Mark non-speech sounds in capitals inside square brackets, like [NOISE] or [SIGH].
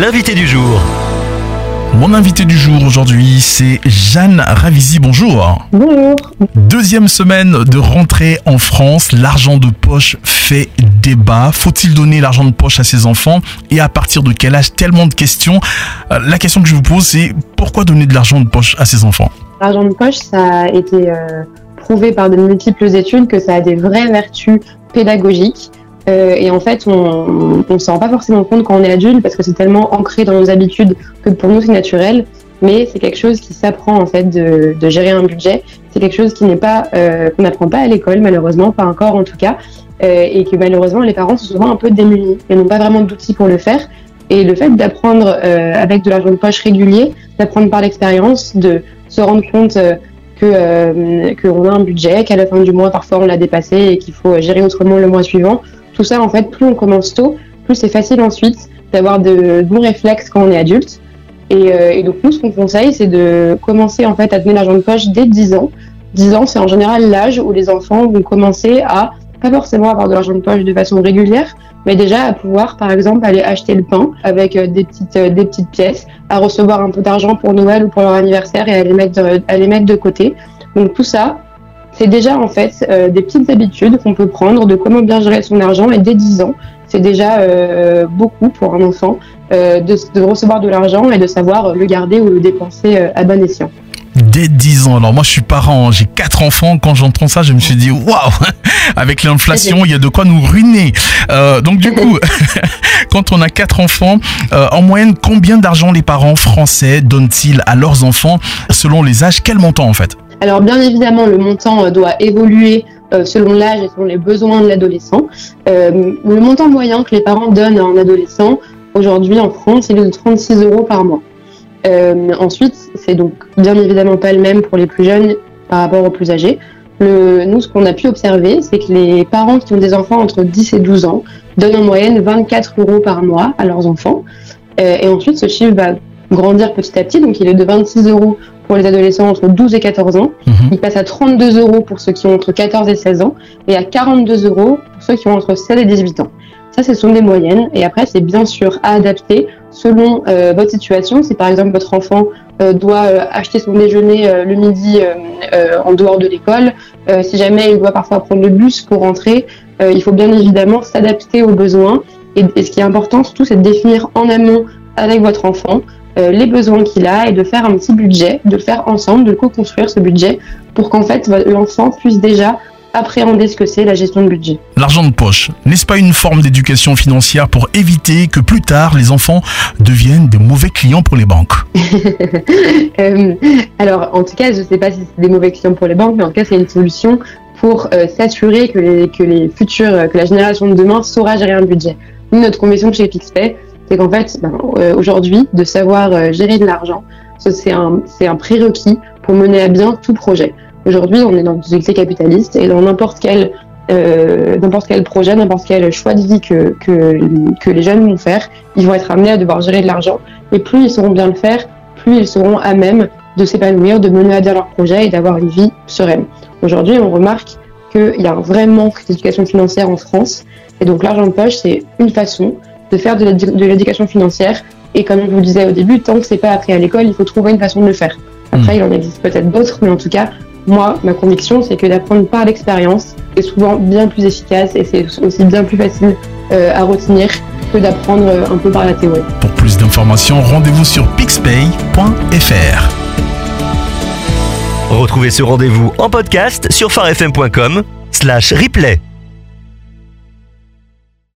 l'invité du jour. Mon invité du jour aujourd'hui, c'est Jeanne Ravisi. Bonjour. Bonjour. Deuxième semaine de rentrée en France, l'argent de poche fait débat. Faut-il donner l'argent de poche à ses enfants et à partir de quel âge? Tellement de questions. Euh, La question que je vous pose, c'est pourquoi donner de l'argent de poche à ses enfants? L'argent de poche, ça a été euh, prouvé par de multiples études que ça a des vraies vertus pédagogiques. Euh, et en fait, on ne s'en rend pas forcément compte quand on est adulte parce que c'est tellement ancré dans nos habitudes que pour nous c'est naturel. Mais c'est quelque chose qui s'apprend en fait de, de gérer un budget. C'est quelque chose qui n'est pas euh, qu'on n'apprend pas à l'école malheureusement, pas encore en tout cas, euh, et que malheureusement les parents sont souvent un peu démunis et n'ont pas vraiment d'outils pour le faire. Et le fait d'apprendre euh, avec de l'argent de poche régulier, d'apprendre par l'expérience, de se rendre compte euh, que euh, qu'on a un budget, qu'à la fin du mois parfois on l'a dépassé et qu'il faut gérer autrement le mois suivant. Tout ça en fait, plus on commence tôt, plus c'est facile ensuite d'avoir de bons réflexes quand on est adulte. Et, euh, et donc nous, ce qu'on conseille, c'est de commencer en fait à donner l'argent de poche dès 10 ans. 10 ans, c'est en général l'âge où les enfants vont commencer à pas forcément avoir de l'argent de poche de façon régulière, mais déjà à pouvoir, par exemple, aller acheter le pain avec euh, des petites euh, des petites pièces, à recevoir un peu d'argent pour Noël ou pour leur anniversaire et à les mettre à les mettre de côté. Donc tout ça, c'est déjà en fait euh, des petites habitudes qu'on peut prendre de comment bien gérer son argent et dès 10 ans, c'est déjà euh, beaucoup pour un enfant euh, de, recevoir de l'argent et de savoir le garder ou le dépenser à bon escient. Dès 10 ans. Alors moi je suis parent, j'ai quatre enfants. Quand j'entends ça, je me suis dit waouh [LAUGHS] Avec l'inflation, il y a de quoi nous ruiner. Donc du coup, [LAUGHS] quand on a quatre enfants, en moyenne, combien d'argent les parents français donnent-ils à leurs enfants selon les âges? Quel montant en fait? Alors bien évidemment, le montant euh, doit évoluer euh, selon l'âge et selon les besoins de l'adolescent. Euh, le montant moyen que les parents donnent à un adolescent aujourd'hui en France, il est de 36 euros par mois. Ensuite, c'est donc bien évidemment pas le même pour les plus jeunes par rapport aux plus âgés. Nous, ce qu'on a pu observer, c'est que les parents qui ont des enfants entre 10 et 12 ans donnent en moyenne 24 euros par mois à leurs enfants. Et ensuite, ce chiffre va grandir petit à petit. Donc, il est de 26 euros pour les adolescents entre 12 et 14 ans. Mhm. Il passe à 32 euros pour ceux qui ont entre 14 et 16 ans et à 42 euros pour ceux qui ont entre 16 et 18 ans. Ça, ce sont des moyennes. Et après, c'est bien sûr à adapter selon euh, votre situation. Si par exemple votre enfant euh, doit euh, acheter son déjeuner le midi en dehors de l'école, si jamais il doit parfois prendre le bus pour rentrer, il faut bien évidemment s'adapter aux besoins. Et, et ce qui est important surtout, c'est de définir en amont avec votre enfant les besoins qu'il a et de faire un petit budget, de le faire ensemble, de co-construire ce budget pour qu'en fait l'enfant puisse déjà appréhender ce que c'est la gestion de budget. L'argent de poche, n'est-ce pas une forme d'éducation financière pour éviter que plus tard les enfants deviennent des mauvais clients pour les banques? [LAUGHS] Euh, alors, en tout cas, je ne sais pas si c'est des mauvais clients pour les banques, mais en tout cas, c'est une solution pour euh, s'assurer que les, que les futurs, euh, que la génération de demain saura gérer un budget. Nous, notre conviction chez Pixpay, c'est qu'en fait, ben, euh, aujourd'hui, de savoir euh, gérer de l'argent, c'est un, prérequis pour mener à bien tout projet. Aujourd'hui, on est dans une société capitaliste et dans n'importe quel euh, quel projet, n'importe quel choix de vie que, que, que les jeunes vont faire, ils vont être amenés à devoir gérer de l'argent. Et plus ils sauront bien le faire, plus ils seront à même de s'épanouir, de mener à bien leur projet et d'avoir une vie sereine. Aujourd'hui, on remarque qu'il y a un vrai manque d'éducation financière en France. Et donc l'argent de poche, c'est une façon de faire de l'édu- de l'éducation financière. Et comme je vous le disais au début, tant que c'est pas appris à l'école, il faut trouver une façon de le faire. Après, il en existe peut-être d'autres, mais en tout cas, moi, ma conviction, c'est que d'apprendre par l'expérience est souvent bien plus efficace et c'est aussi bien plus facile euh, à retenir que d'apprendre euh, un peu par la théorie. Pour plus d'informations, rendez-vous sur pixpay.fr. Retrouvez ce rendez-vous en podcast sur farfm.com slash replay.